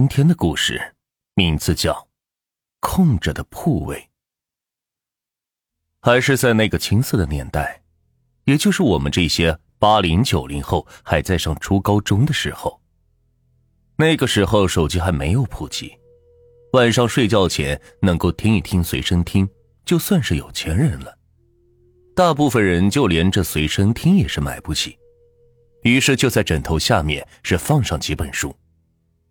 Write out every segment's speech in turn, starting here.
今天的故事名字叫《空着的铺位》。还是在那个青涩的年代，也就是我们这些八零九零后还在上初高中的时候。那个时候手机还没有普及，晚上睡觉前能够听一听随身听，就算是有钱人了。大部分人就连这随身听也是买不起，于是就在枕头下面是放上几本书。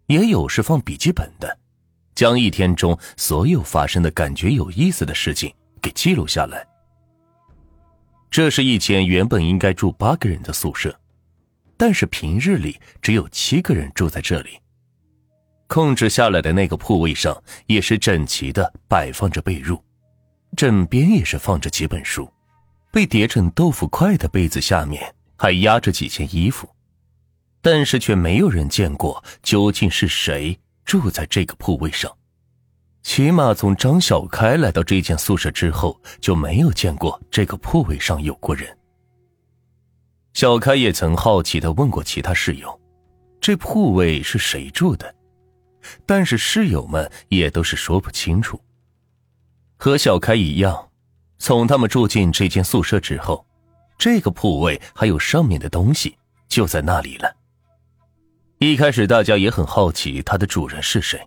也有是放笔记本的，将一天中所有发生的感觉有意思的事情给记录下来。这是一间原本应该住八个人的宿舍，但是平日里只有七个人住在这里。控制下来的那个铺位上也是整齐的摆放着被褥，枕边也是放着几本书，被叠成豆腐块的被子下面还压着几件衣服。但是却没有人见过究竟是谁住在这个铺位上，起码从张小开来到这间宿舍之后，就没有见过这个铺位上有过人。小开也曾好奇的问过其他室友，这铺位是谁住的，但是室友们也都是说不清楚。和小开一样，从他们住进这间宿舍之后，这个铺位还有上面的东西就在那里了。一开始大家也很好奇它的主人是谁，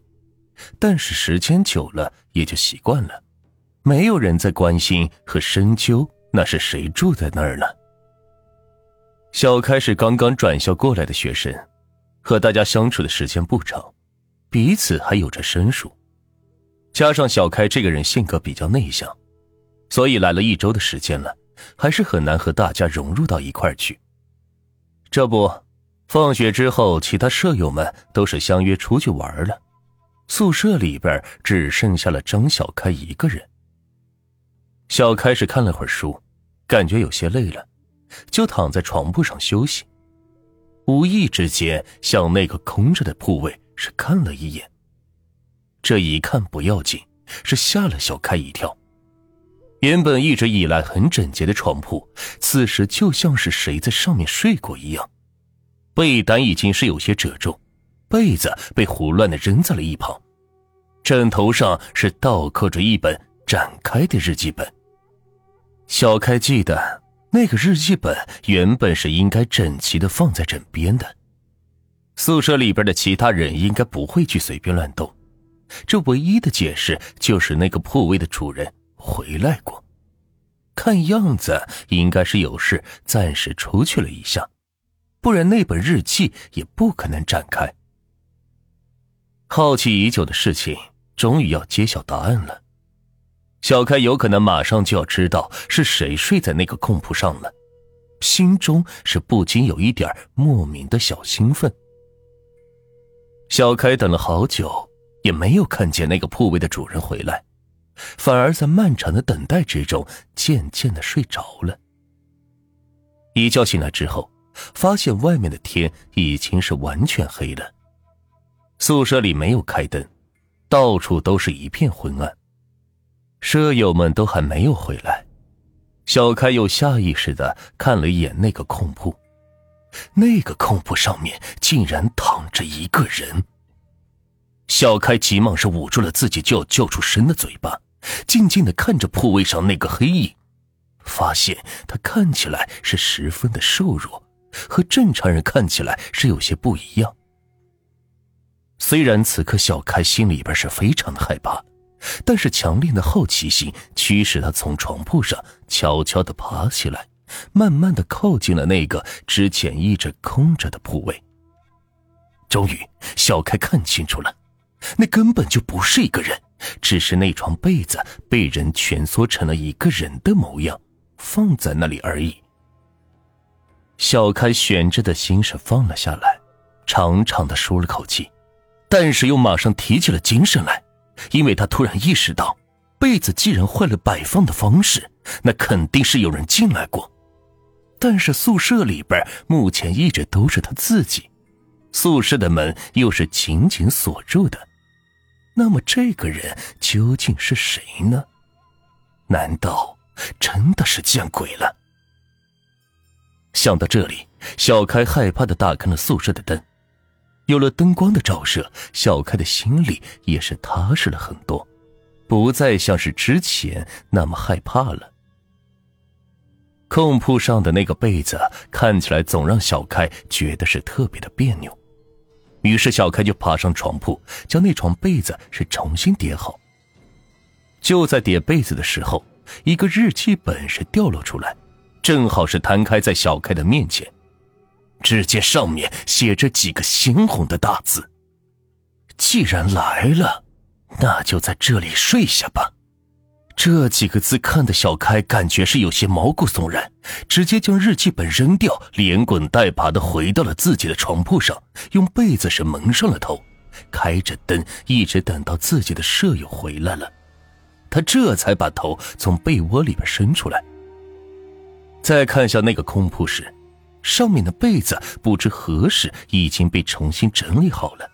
但是时间久了也就习惯了，没有人在关心和深究那是谁住在那儿了。小开是刚刚转校过来的学生，和大家相处的时间不长，彼此还有着生疏，加上小开这个人性格比较内向，所以来了一周的时间了，还是很难和大家融入到一块去。这不。放学之后，其他舍友们都是相约出去玩了，宿舍里边只剩下了张小开一个人。小开是看了会儿书，感觉有些累了，就躺在床铺上休息。无意之间向那个空着的铺位是看了一眼。这一看不要紧，是吓了小开一跳。原本一直以来很整洁的床铺，此时就像是谁在上面睡过一样。被单已经是有些褶皱，被子被胡乱的扔在了一旁，枕头上是倒扣着一本展开的日记本。小开记得那个日记本原本是应该整齐的放在枕边的，宿舍里边的其他人应该不会去随便乱动，这唯一的解释就是那个铺位的主人回来过，看样子应该是有事暂时出去了一下。不然，那本日记也不可能展开。好奇已久的事情，终于要揭晓答案了。小开有可能马上就要知道是谁睡在那个空铺上了，心中是不禁有一点莫名的小兴奋。小开等了好久，也没有看见那个铺位的主人回来，反而在漫长的等待之中，渐渐的睡着了。一觉醒来之后。发现外面的天已经是完全黑了，宿舍里没有开灯，到处都是一片昏暗。舍友们都还没有回来，小开又下意识的看了一眼那个空铺，那个空铺上面竟然躺着一个人。小开急忙是捂住了自己就要叫出声的嘴巴，静静的看着铺位上那个黑影，发现他看起来是十分的瘦弱。和正常人看起来是有些不一样。虽然此刻小开心里边是非常的害怕，但是强烈的好奇心驱使他从床铺上悄悄的爬起来，慢慢的靠近了那个之前一直空着的铺位。终于，小开看清楚了，那根本就不是一个人，只是那床被子被人蜷缩成了一个人的模样，放在那里而已。小开悬着的心是放了下来，长长的舒了口气，但是又马上提起了精神来，因为他突然意识到，被子既然换了摆放的方式，那肯定是有人进来过。但是宿舍里边目前一直都是他自己，宿舍的门又是紧紧锁住的，那么这个人究竟是谁呢？难道真的是见鬼了？想到这里，小开害怕的打开了宿舍的灯，有了灯光的照射，小开的心里也是踏实了很多，不再像是之前那么害怕了。空铺上的那个被子看起来总让小开觉得是特别的别扭，于是小开就爬上床铺，将那床被子是重新叠好。就在叠被子的时候，一个日记本是掉落出来，正好是摊开在小开的面前。只见上面写着几个鲜红的大字：“既然来了，那就在这里睡下吧。”这几个字看得小开感觉是有些毛骨悚然，直接将日记本扔掉，连滚带爬的回到了自己的床铺上，用被子是蒙上了头，开着灯，一直等到自己的舍友回来了，他这才把头从被窝里边伸出来。再看向那个空铺时。上面的被子不知何时已经被重新整理好了，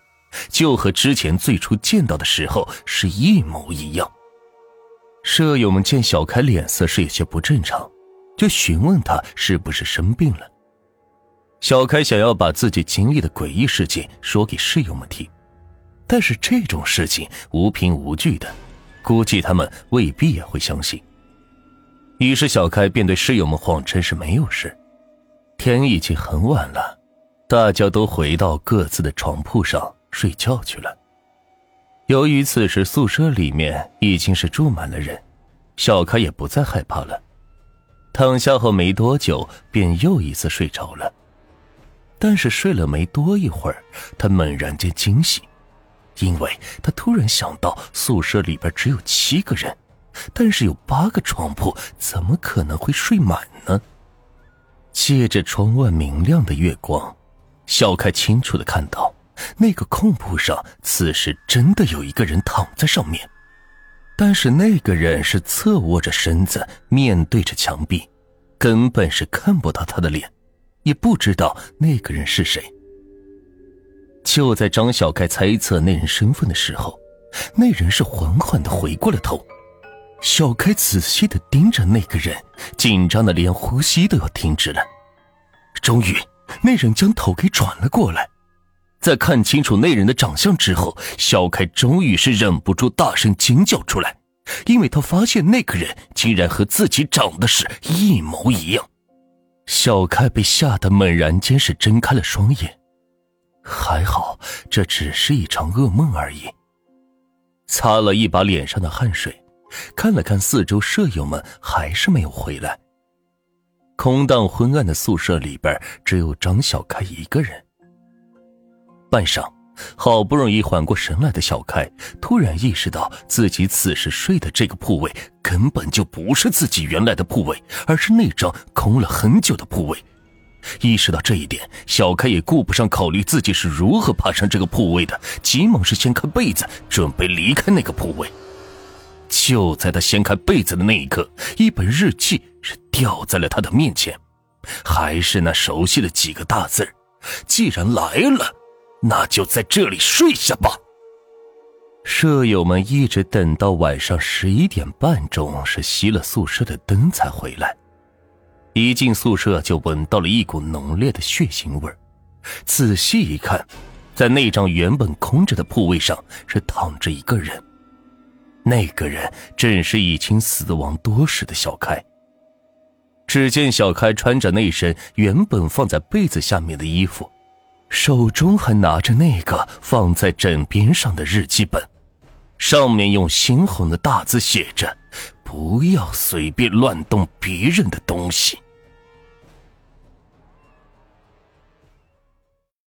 就和之前最初见到的时候是一模一样。舍友们见小开脸色是有些不正常，就询问他是不是生病了。小开想要把自己经历的诡异事情说给室友们听，但是这种事情无凭无据的，估计他们未必也会相信。于是小开便对室友们谎称是没有事。天已经很晚了，大家都回到各自的床铺上睡觉去了。由于此时宿舍里面已经是住满了人，小开也不再害怕了。躺下后没多久，便又一次睡着了。但是睡了没多一会儿，他猛然间惊醒，因为他突然想到宿舍里边只有七个人，但是有八个床铺，怎么可能会睡满呢？借着窗外明亮的月光，小开清楚的看到，那个空铺上此时真的有一个人躺在上面，但是那个人是侧卧着身子，面对着墙壁，根本是看不到他的脸，也不知道那个人是谁。就在张小开猜测那人身份的时候，那人是缓缓的回过了头。小开仔细的盯着那个人，紧张的连呼吸都要停止了。终于，那人将头给转了过来，在看清楚那人的长相之后，小开终于是忍不住大声惊叫出来，因为他发现那个人竟然和自己长得是一模一样。小开被吓得猛然间是睁开了双眼，还好这只是一场噩梦而已。擦了一把脸上的汗水。看了看四周，舍友们还是没有回来。空荡昏暗的宿舍里边，只有张小开一个人。半晌，好不容易缓过神来的小开，突然意识到自己此时睡的这个铺位根本就不是自己原来的铺位，而是那张空了很久的铺位。意识到这一点，小开也顾不上考虑自己是如何爬上这个铺位的，急忙是掀开被子，准备离开那个铺位。就在他掀开被子的那一刻，一本日记是掉在了他的面前，还是那熟悉的几个大字既然来了，那就在这里睡下吧。舍友们一直等到晚上十一点半钟，是熄了宿舍的灯才回来。一进宿舍就闻到了一股浓烈的血腥味仔细一看，在那张原本空着的铺位上是躺着一个人。那个人正是已经死亡多时的小开。只见小开穿着那身原本放在被子下面的衣服，手中还拿着那个放在枕边上的日记本，上面用猩红的大字写着：“不要随便乱动别人的东西。”